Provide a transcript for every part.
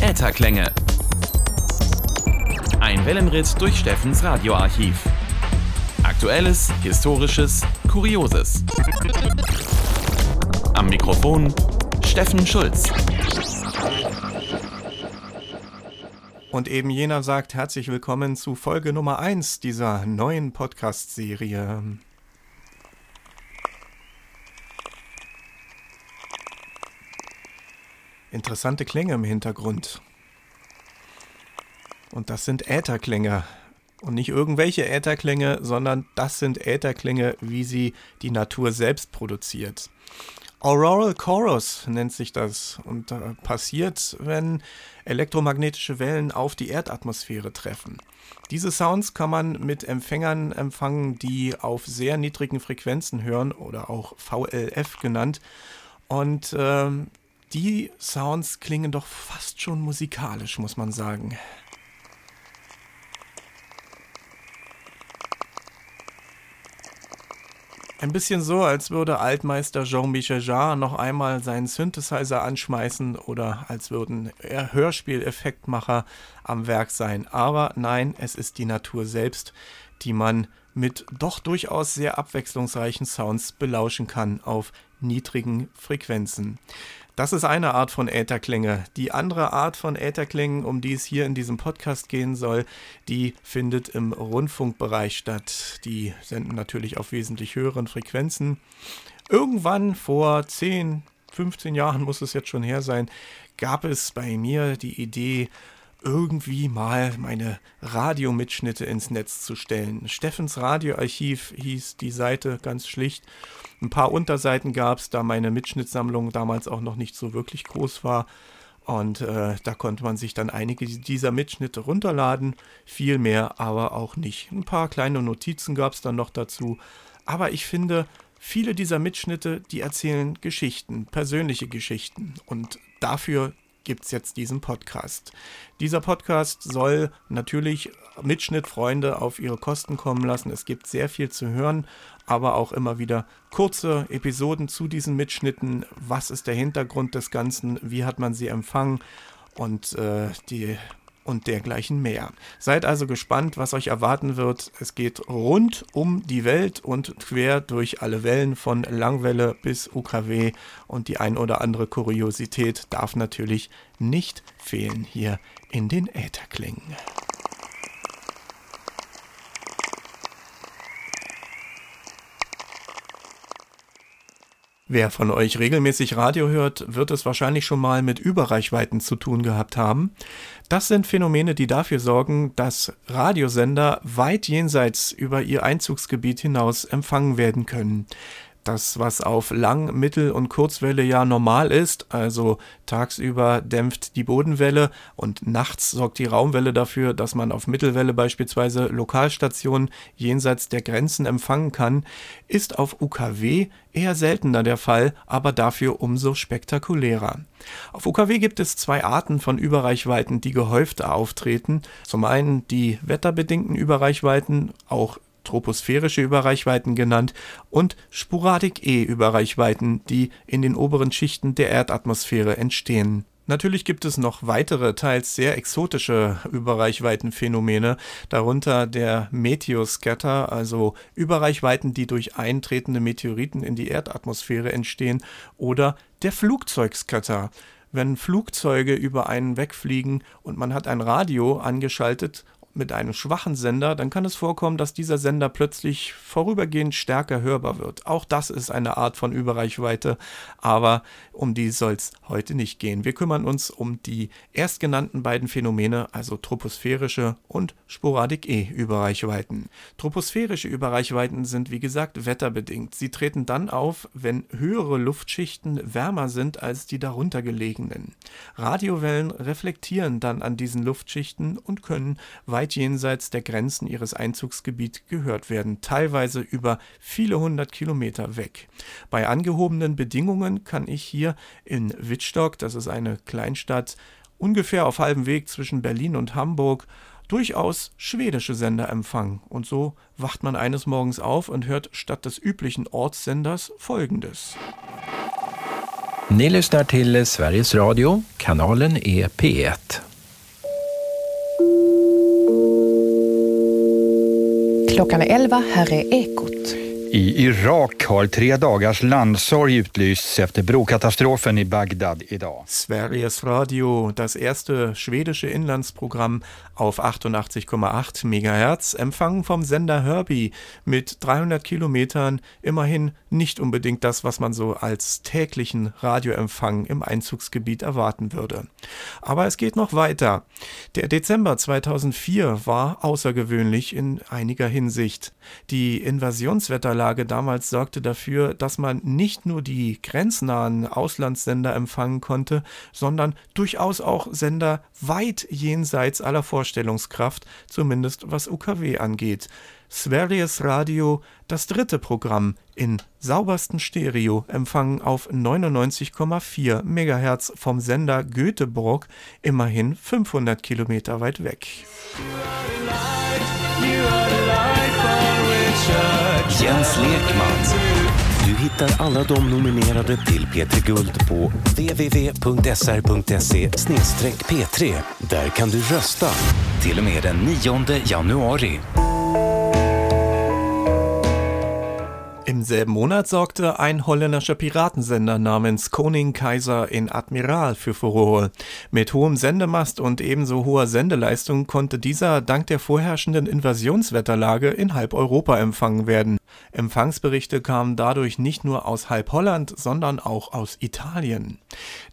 Ätherklänge. Ein Wellenritt durch Steffens Radioarchiv. Aktuelles, Historisches, Kurioses. Am Mikrofon Steffen Schulz. Und eben jener sagt herzlich willkommen zu Folge Nummer 1 dieser neuen Podcast-Serie. Interessante Klänge im Hintergrund. Und das sind Ätherklänge. Und nicht irgendwelche Ätherklänge, sondern das sind Ätherklänge, wie sie die Natur selbst produziert. Auroral Chorus nennt sich das und äh, passiert, wenn elektromagnetische Wellen auf die Erdatmosphäre treffen. Diese Sounds kann man mit Empfängern empfangen, die auf sehr niedrigen Frequenzen hören oder auch VLF genannt. Und äh, die Sounds klingen doch fast schon musikalisch, muss man sagen. Ein bisschen so, als würde Altmeister Jean-Michel Jarre noch einmal seinen Synthesizer anschmeißen oder als würden Hörspieleffektmacher am Werk sein. Aber nein, es ist die Natur selbst, die man mit doch durchaus sehr abwechslungsreichen Sounds belauschen kann auf niedrigen Frequenzen. Das ist eine Art von Ätherklänge. Die andere Art von Ätherklängen, um die es hier in diesem Podcast gehen soll, die findet im Rundfunkbereich statt. Die senden natürlich auf wesentlich höheren Frequenzen. Irgendwann vor 10, 15 Jahren muss es jetzt schon her sein, gab es bei mir die Idee, irgendwie mal meine Radiomitschnitte ins Netz zu stellen. Steffens Radioarchiv hieß die Seite ganz schlicht. Ein paar Unterseiten gab es, da meine Mitschnittsammlung damals auch noch nicht so wirklich groß war. Und äh, da konnte man sich dann einige dieser Mitschnitte runterladen. Viel mehr aber auch nicht. Ein paar kleine Notizen gab es dann noch dazu. Aber ich finde, viele dieser Mitschnitte, die erzählen Geschichten, persönliche Geschichten. Und dafür gibt es jetzt diesen Podcast. Dieser Podcast soll natürlich Mitschnittfreunde auf ihre Kosten kommen lassen. Es gibt sehr viel zu hören, aber auch immer wieder kurze Episoden zu diesen Mitschnitten. Was ist der Hintergrund des Ganzen? Wie hat man sie empfangen? Und äh, die und dergleichen mehr. Seid also gespannt, was euch erwarten wird. Es geht rund um die Welt und quer durch alle Wellen von Langwelle bis UKW und die ein oder andere Kuriosität darf natürlich nicht fehlen hier in den Ätherklingen. Wer von euch regelmäßig Radio hört, wird es wahrscheinlich schon mal mit Überreichweiten zu tun gehabt haben. Das sind Phänomene, die dafür sorgen, dass Radiosender weit jenseits über ihr Einzugsgebiet hinaus empfangen werden können das, was auf Lang-, Mittel- und Kurzwelle ja normal ist, also tagsüber dämpft die Bodenwelle und nachts sorgt die Raumwelle dafür, dass man auf Mittelwelle beispielsweise Lokalstationen jenseits der Grenzen empfangen kann, ist auf UKW eher seltener der Fall, aber dafür umso spektakulärer. Auf UKW gibt es zwei Arten von Überreichweiten, die gehäufter auftreten. Zum einen die wetterbedingten Überreichweiten, auch troposphärische Überreichweiten genannt, und Sporadik-E-Überreichweiten, die in den oberen Schichten der Erdatmosphäre entstehen. Natürlich gibt es noch weitere, teils sehr exotische Überreichweitenphänomene, darunter der Meteoscatter, also Überreichweiten, die durch eintretende Meteoriten in die Erdatmosphäre entstehen, oder der Flugzeugscatter. Wenn Flugzeuge über einen wegfliegen und man hat ein Radio angeschaltet mit einem schwachen Sender, dann kann es vorkommen, dass dieser Sender plötzlich vorübergehend stärker hörbar wird. Auch das ist eine Art von Überreichweite, aber um die soll es heute nicht gehen. Wir kümmern uns um die erstgenannten beiden Phänomene, also troposphärische und Sporadik-E-Überreichweiten. Troposphärische Überreichweiten sind wie gesagt wetterbedingt. Sie treten dann auf, wenn höhere Luftschichten wärmer sind als die darunter gelegenen. Radiowellen reflektieren dann an diesen Luftschichten und können weit weit jenseits der Grenzen ihres Einzugsgebiets gehört werden, teilweise über viele hundert Kilometer weg. Bei angehobenen Bedingungen kann ich hier in Wittstock, das ist eine Kleinstadt, ungefähr auf halbem Weg zwischen Berlin und Hamburg, durchaus schwedische Sender empfangen. Und so wacht man eines Morgens auf und hört statt des üblichen Ortssenders folgendes. Ni lyssnar till Sveriges Radio. Kanalen är P1. Klockan är 11, här är Ekot. I Irak har tre dagars landsorg utlysts efter brokatastrofen i Bagdad idag. Sveriges Radio, das erste schwedische Inlandsprogramm auf 88,8 MHz, empfangen vom Sender Herbie mit 300 Kilometern, immerhin nicht unbedingt das, was man so als täglichen Radioempfang im Einzugsgebiet erwarten würde. Aber es geht noch weiter. Der Dezember 2004 war außergewöhnlich in einiger Hinsicht. Die Invasionswetterlage Wetterlage damals sorgte dafür, dass man nicht nur die grenznahen Auslandssender empfangen konnte, sondern durchaus auch Sender weit jenseits aller Vorstellungskraft, zumindest was UKW angeht. Sveriges Radio, das dritte Programm in saubersten Stereo, empfangen auf 99,4 MHz vom Sender Göteborg, immerhin 500 Kilometer weit weg. Jens Lekman. Du hittar alla de nominerade till P3 Guld på www.sr.se p3. Där kan du rösta till och med den 9 januari. Im selben Monat sorgte ein holländischer Piratensender namens Koning Kaiser in Admiral für Furore. Mit hohem Sendemast und ebenso hoher Sendeleistung konnte dieser dank der vorherrschenden Invasionswetterlage in halb Europa empfangen werden. Empfangsberichte kamen dadurch nicht nur aus halb Holland, sondern auch aus Italien.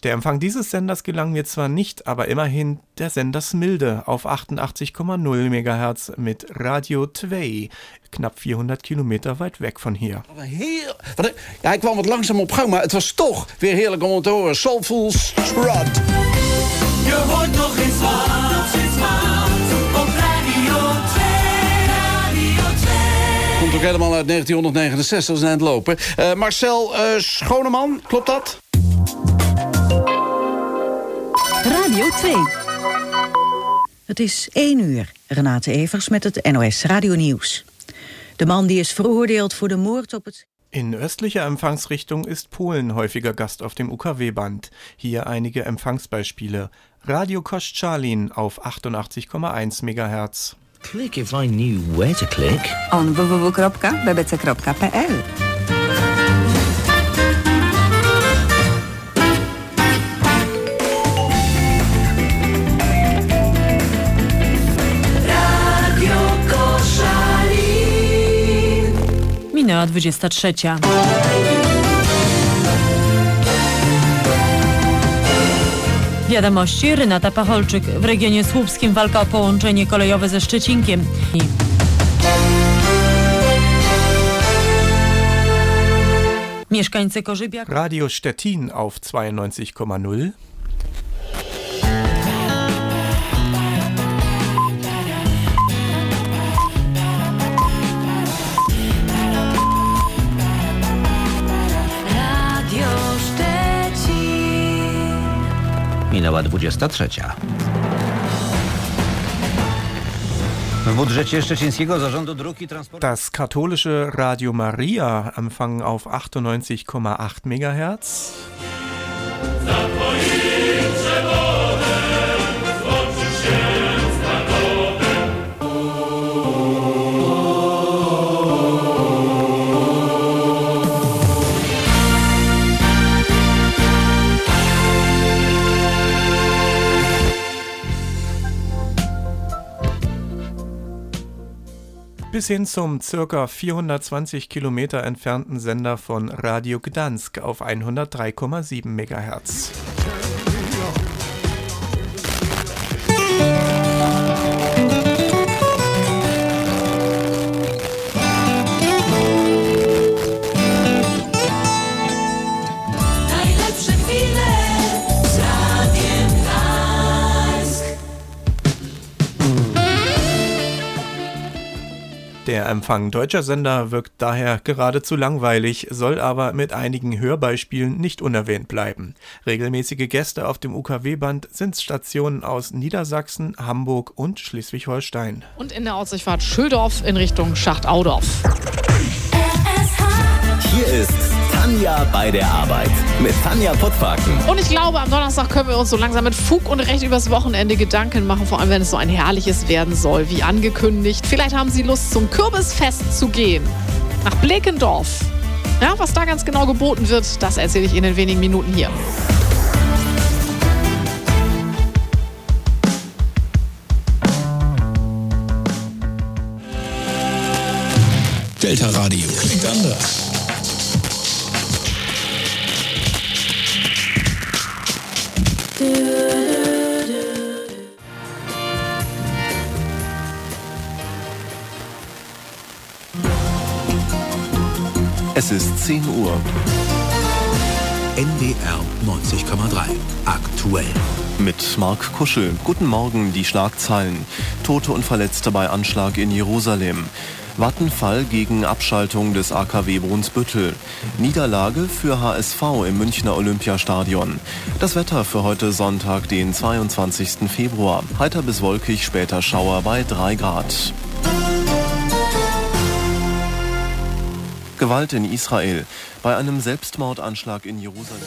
Der Empfang dieses Senders gelang mir zwar nicht, aber immerhin der Sender Smilde auf 88,0 MHz mit Radio 2 knapp 400 kilometer weit weg von hier. Ja, ik kwam wat langzaam op gang, maar het was toch weer heerlijk om te horen. Soulful Strut. Je hoort nog eens wat, eens wat helemaal uit 1969, dat is aan het lopen. Uh, Marcel uh, Schoneman, klopt dat? Radio 2. Het is 1 uur. Renate Evers met het NOS Radio Nieuws. De man die is veroordeeld voor de moord op het... In östlicher Empfangsrichtung ist Polen häufiger Gast auf dem UKW-Band. Hier einige Empfangsbeispiele. Radio Koszalin auf 88,1 MHz. Click if I knew where to click. On www.bbc.pl Minęła 23. Wiadomości Renata Pacholczyk. W regionie słupskim walka o połączenie kolejowe ze Szczecinkiem. Mieszkańcy Korzybiak. Radio Stettin auf 92,0. Minęła 23. W budżecie Szczecińskiego Zarządu Dróg i Transportu. Das katholische Radio Maria empfangen auf 98,8 MHz. Bis hin zum circa 420 Kilometer entfernten Sender von Radio Gdansk auf 103,7 MHz. Der Empfang deutscher Sender wirkt daher geradezu langweilig, soll aber mit einigen Hörbeispielen nicht unerwähnt bleiben. Regelmäßige Gäste auf dem UKW-Band sind Stationen aus Niedersachsen, Hamburg und Schleswig-Holstein. Und in der Ausrichtfahrt Schüldorf in Richtung Schachtaudorf. Hier ist Tanja bei der Arbeit mit Tanja Pottwaken. Und ich glaube, am Donnerstag können wir uns so langsam mit Fug und Recht übers Wochenende Gedanken machen, vor allem wenn es so ein herrliches werden soll, wie angekündigt. Vielleicht haben Sie Lust, zum Kürbisfest zu gehen. Nach Blekendorf. Ja, was da ganz genau geboten wird, das erzähle ich Ihnen in wenigen Minuten hier. Delta Radio klingt anders. Ist 10 Uhr. NDR 90,3. Aktuell. Mit Marc Kuschel. Guten Morgen, die Schlagzeilen. Tote und Verletzte bei Anschlag in Jerusalem. Wattenfall gegen Abschaltung des AKW Brunsbüttel. Niederlage für HSV im Münchner Olympiastadion. Das Wetter für heute Sonntag, den 22. Februar. Heiter bis wolkig, später Schauer bei 3 Grad. Gewalt in Israel. Bei einem Selbstmordanschlag in Jerusalem.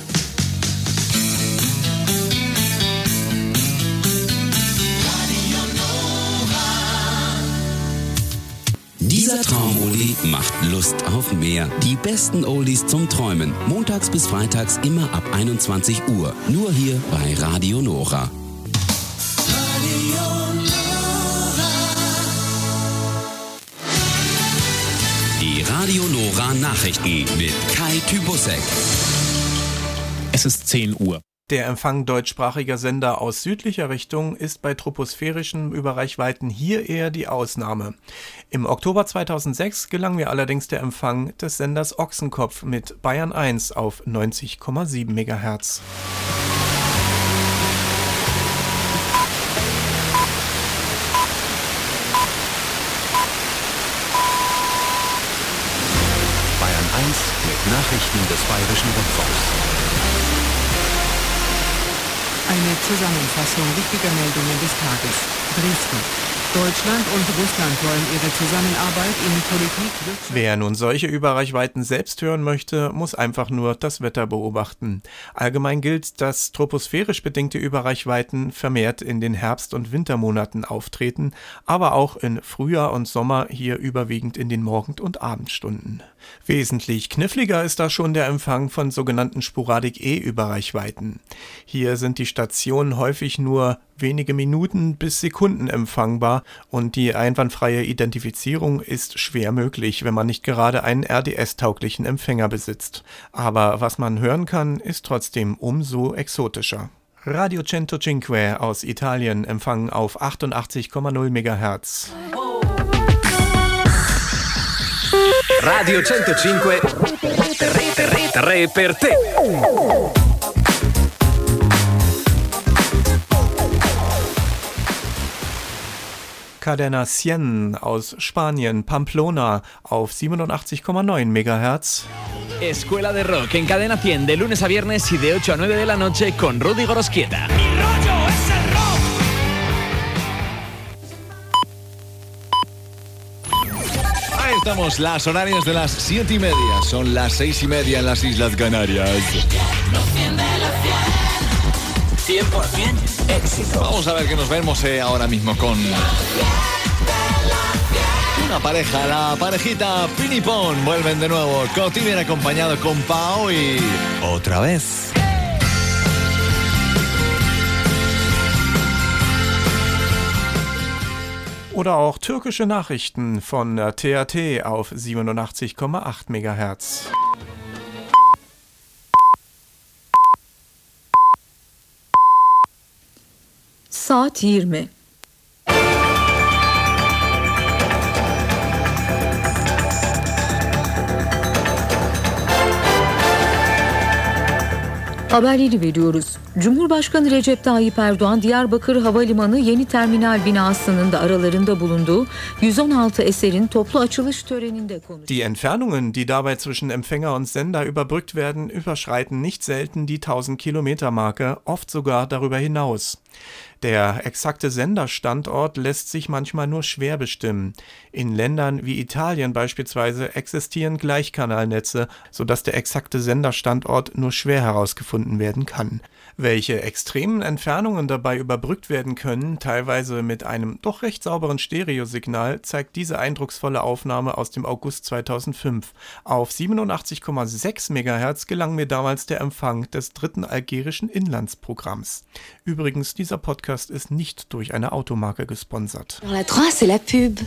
Dieser Traumoli macht Lust auf mehr. Die besten Oldies zum Träumen. Montags bis freitags immer ab 21 Uhr. Nur hier bei Radio Nora. Radio Nora Nachrichten mit Kai Tybusek. Es ist 10 Uhr. Der Empfang deutschsprachiger Sender aus südlicher Richtung ist bei troposphärischen Überreichweiten hier eher die Ausnahme. Im Oktober 2006 gelang mir allerdings der Empfang des Senders Ochsenkopf mit Bayern 1 auf 90,7 MHz. Nachrichten des Bayerischen Rundfunks. Eine Zusammenfassung wichtiger Meldungen des Tages. Dresden. Deutschland und Russland wollen ihre Zusammenarbeit in Politik, Wer nun solche Überreichweiten selbst hören möchte, muss einfach nur das Wetter beobachten. Allgemein gilt, dass troposphärisch bedingte Überreichweiten vermehrt in den Herbst- und Wintermonaten auftreten, aber auch in Frühjahr und Sommer hier überwiegend in den Morgen- und Abendstunden. Wesentlich kniffliger ist da schon der Empfang von sogenannten Sporadik-E-Überreichweiten. Hier sind die Stationen häufig nur wenige Minuten bis Sekunden empfangbar und die einwandfreie Identifizierung ist schwer möglich, wenn man nicht gerade einen RDS-tauglichen Empfänger besitzt. Aber was man hören kann, ist trotzdem umso exotischer. Radio Centocinque aus Italien empfangen auf 88,0 MHz. Radio 105 3, 3, 3 per te. Cadena 100 aus Spanien, Pamplona auf 87,9 MHz. Escuela de Rock en Cadena 100 de lunes a viernes y de 8 a 9 de la noche con Rudy Gorosquieta. Ahí estamos, las horarias de las 7 y media. Son las 6 y media en las Islas Canarias. 100% éxito. Vamos a ver qué nos vemos eh, ahora mismo con una pareja, la parejita Pinipón. Vuelven de nuevo. Coti viene acompañado con Pau y otra vez. Oder auch türkische Nachrichten von TAT auf 87,8 MHz. Saat 20. Haberleri veriyoruz. Cumhurbaşkanı Recep Tayyip Erdoğan Diyarbakır Havalimanı yeni terminal binasının da aralarında bulunduğu 116 eserin toplu açılış töreninde konuştu. Die Entfernungen, die dabei zwischen Empfänger und Sender überbrückt werden, überschreiten nicht selten die 1000 Kilometer Marke, oft sogar darüber hinaus. Der exakte Senderstandort lässt sich manchmal nur schwer bestimmen. In Ländern wie Italien beispielsweise existieren Gleichkanalnetze, sodass der exakte Senderstandort nur schwer herausgefunden werden kann. Welche extremen Entfernungen dabei überbrückt werden können, teilweise mit einem doch recht sauberen Stereosignal, zeigt diese eindrucksvolle Aufnahme aus dem August 2005. Auf 87,6 MHz gelang mir damals der Empfang des dritten algerischen Inlandsprogramms. Übrigens, Podcast ist nicht durch eine Automarke la 3, c'est la pub.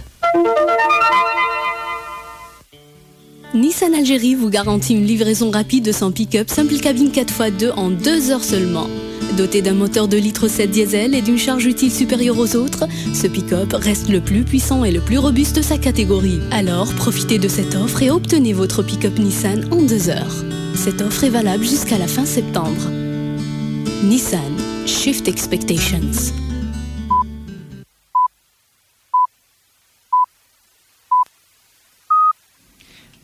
Nissan Algérie vous garantit une livraison rapide de son pick-up simple cabine 4x2 en 2 heures seulement. Doté d'un moteur de litre 7 diesel et d'une charge utile supérieure aux autres, ce pick-up reste le plus puissant et le plus robuste de sa catégorie. Alors profitez de cette offre et obtenez votre pick-up Nissan en 2 heures. Cette offre est valable jusqu'à la fin septembre. Nissan Shift Expectations.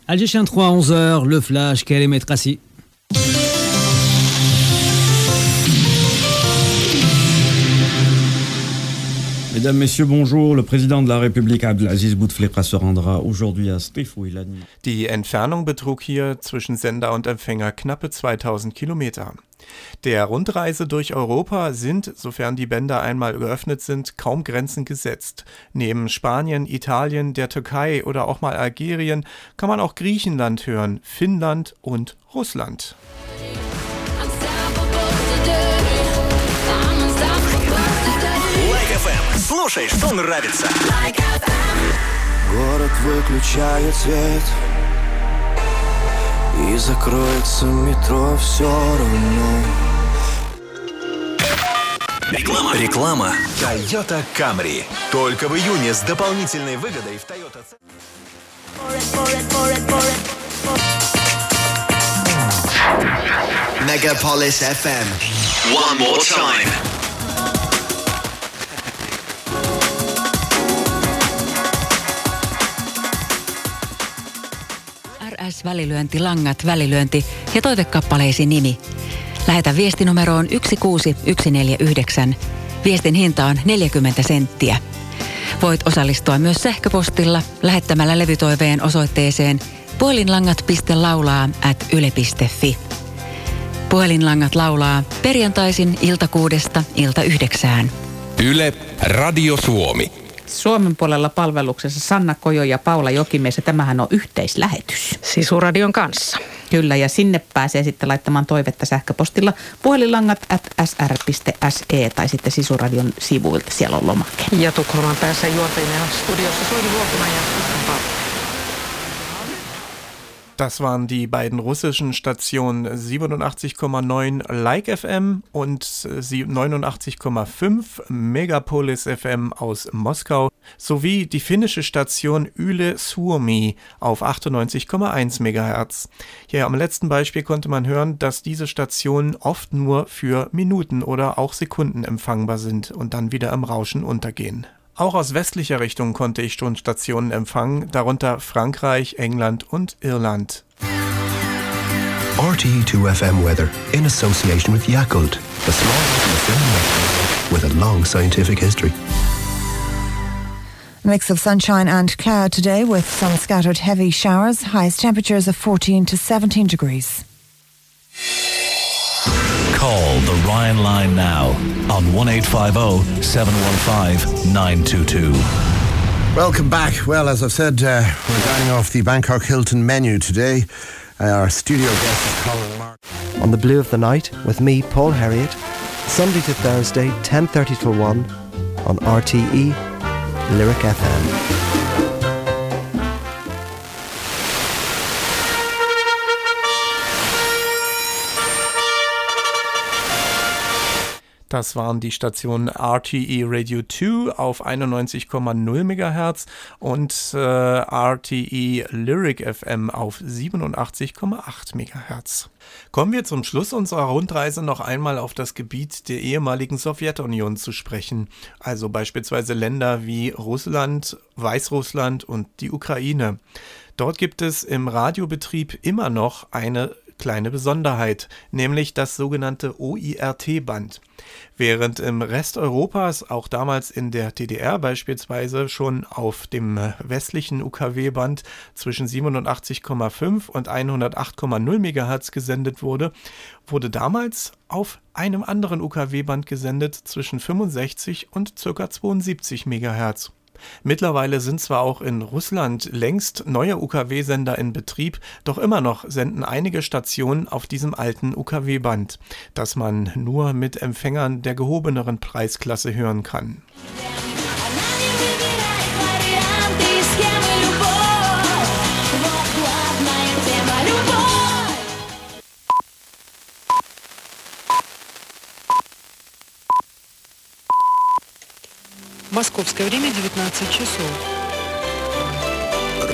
Algérien 3, 11h, le flash, Karim Tracy. Mesdames, Messieurs, bonjour. Le président de la République, Abdelaziz Bouteflika, se rendra aujourd'hui à Stif, où il anime. Die Entfernung betrug hier zwischen Sender und Empfänger knappe 2000 Kilometer. Der Rundreise durch Europa sind, sofern die Bänder einmal geöffnet sind, kaum Grenzen gesetzt. Neben Spanien, Italien, der Türkei oder auch mal Algerien kann man auch Griechenland hören, Finnland und Russland. Лайк ФМ. Слушай, что нравится. Город выключает свет И закроется метро все равно Реклама. Реклама. Toyota Camry. Только в июне с дополнительной выгодой в Toyota. Megapolis FM One more time. RS-välilyönti, langat, välilyönti ja toivekappaleesi nimi. Lähetä viesti numeroon 16149. Viestin hinta on 40 senttiä. Voit osallistua myös sähköpostilla lähettämällä levytoiveen osoitteeseen puhelinlangat.laulaa at yle.fi. Puhelinlangat laulaa perjantaisin ilta kuudesta ilta yhdeksään. Yle, Radio Suomi. Suomen puolella palveluksessa Sanna Kojo ja Paula Jokimies ja tämähän on yhteislähetys. Sisuradion kanssa. Kyllä ja sinne pääsee sitten laittamaan toivetta sähköpostilla puhelinlangat at sr.se tai sitten Sisuradion sivuilta. Siellä on lomake. Ja Tukholman päässä juontajina studiossa Soini Vuokkonen ja Christian Paul. Das waren die beiden russischen Stationen 87,9 Like FM und äh, sie- 89,5 Megapolis FM aus Moskau sowie die finnische Station Yle Suomi auf 98,1 MHz. Hier am letzten Beispiel konnte man hören, dass diese Stationen oft nur für Minuten oder auch Sekunden empfangbar sind und dann wieder im Rauschen untergehen. Auch aus westlicher Richtung konnte ich schon Stationen empfangen, darunter Frankreich, England und Irland. RTE2 FM weather in association with Yakult, the small film with a long scientific history. Mix of sunshine and cloud today with some scattered heavy showers. Highest temperatures of 14 to 17 degrees. Call the Ryan line now on 1850 715 922. Welcome back. Well, as I've said, uh, we're dining off the Bangkok Hilton menu today. Uh, our studio guest is Colin Mark. On the Blue of the Night with me, Paul Harriet, Sunday to Thursday, 10.30 to 1 on RTE Lyric FM. Das waren die Stationen RTE Radio 2 auf 91,0 MHz und äh, RTE Lyric FM auf 87,8 MHz. Kommen wir zum Schluss unserer Rundreise noch einmal auf das Gebiet der ehemaligen Sowjetunion zu sprechen, also beispielsweise Länder wie Russland, Weißrussland und die Ukraine. Dort gibt es im Radiobetrieb immer noch eine kleine Besonderheit, nämlich das sogenannte OIRT-Band. Während im Rest Europas, auch damals in der DDR beispielsweise, schon auf dem westlichen UKW-Band zwischen 87,5 und 108,0 MHz gesendet wurde, wurde damals auf einem anderen UKW-Band gesendet zwischen 65 und ca. 72 MHz. Mittlerweile sind zwar auch in Russland längst neue UKW-Sender in Betrieb, doch immer noch senden einige Stationen auf diesem alten UKW-Band, das man nur mit Empfängern der gehobeneren Preisklasse hören kann. Московское время 19 часов.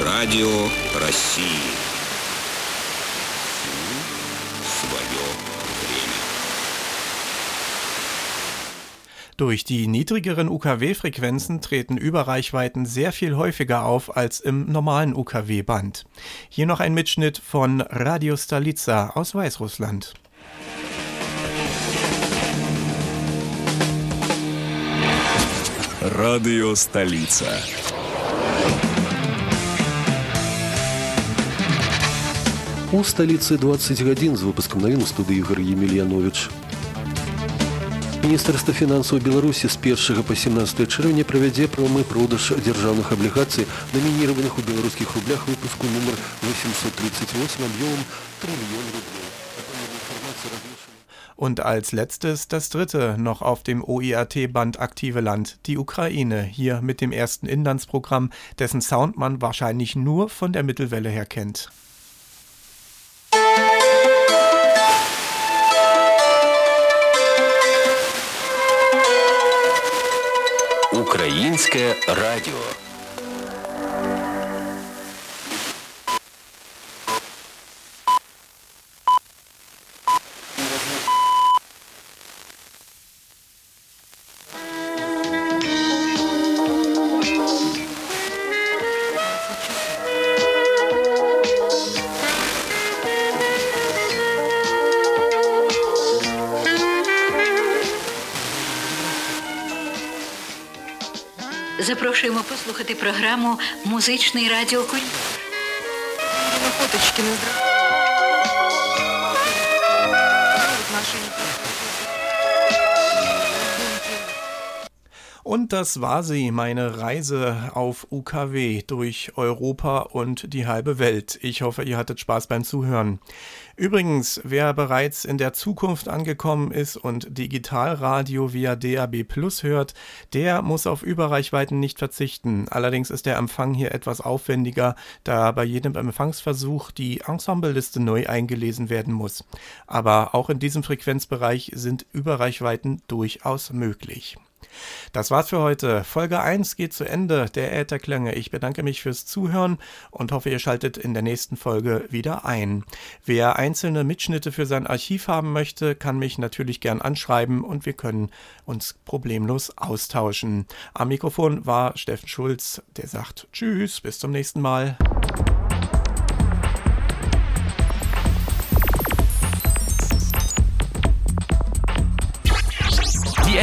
Радио России. Свое время. Durch die niedrigeren UKW-Frequenzen treten Überreichweiten sehr viel häufiger auf als im normalen UKW-Band. Hier noch ein Mitschnitt von Radio Stalica aus Weißrussland. Радио Столица. У столицы 20 гадзін з выпускам навін у студыі Ігор Емельянович. Міністэрства фінансаў Беларусі з 1 па 17 чэрвеня правядзе прамы продаж дзяржаўных аблігацый, намініраваных у беларускіх рублях выпуску нумар 838 аб'ёмам трыльён рублей. Und als letztes das dritte noch auf dem OIRT-Band aktive Land, die Ukraine, hier mit dem ersten Inlandsprogramm, dessen Sound man wahrscheinlich nur von der Mittelwelle her kennt. Українське радіо. Запрошуємо послухати програму Музичний радіокур'єр. Фоточки на Und das war sie, meine Reise auf UKW durch Europa und die halbe Welt. Ich hoffe, ihr hattet Spaß beim Zuhören. Übrigens, wer bereits in der Zukunft angekommen ist und Digitalradio via DAB Plus hört, der muss auf Überreichweiten nicht verzichten. Allerdings ist der Empfang hier etwas aufwendiger, da bei jedem Empfangsversuch die Ensembleliste neu eingelesen werden muss. Aber auch in diesem Frequenzbereich sind Überreichweiten durchaus möglich. Das war's für heute. Folge 1 geht zu Ende der Ätherklänge. Ich bedanke mich fürs Zuhören und hoffe, ihr schaltet in der nächsten Folge wieder ein. Wer einzelne Mitschnitte für sein Archiv haben möchte, kann mich natürlich gern anschreiben und wir können uns problemlos austauschen. Am Mikrofon war Steffen Schulz, der sagt Tschüss, bis zum nächsten Mal.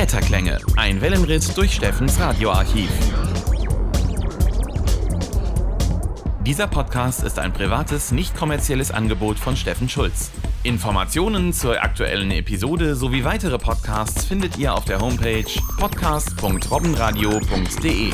Ätherklänge, ein Wellenritt durch Steffens Radioarchiv. Dieser Podcast ist ein privates, nicht kommerzielles Angebot von Steffen Schulz. Informationen zur aktuellen Episode sowie weitere Podcasts findet ihr auf der Homepage podcast.robbenradio.de.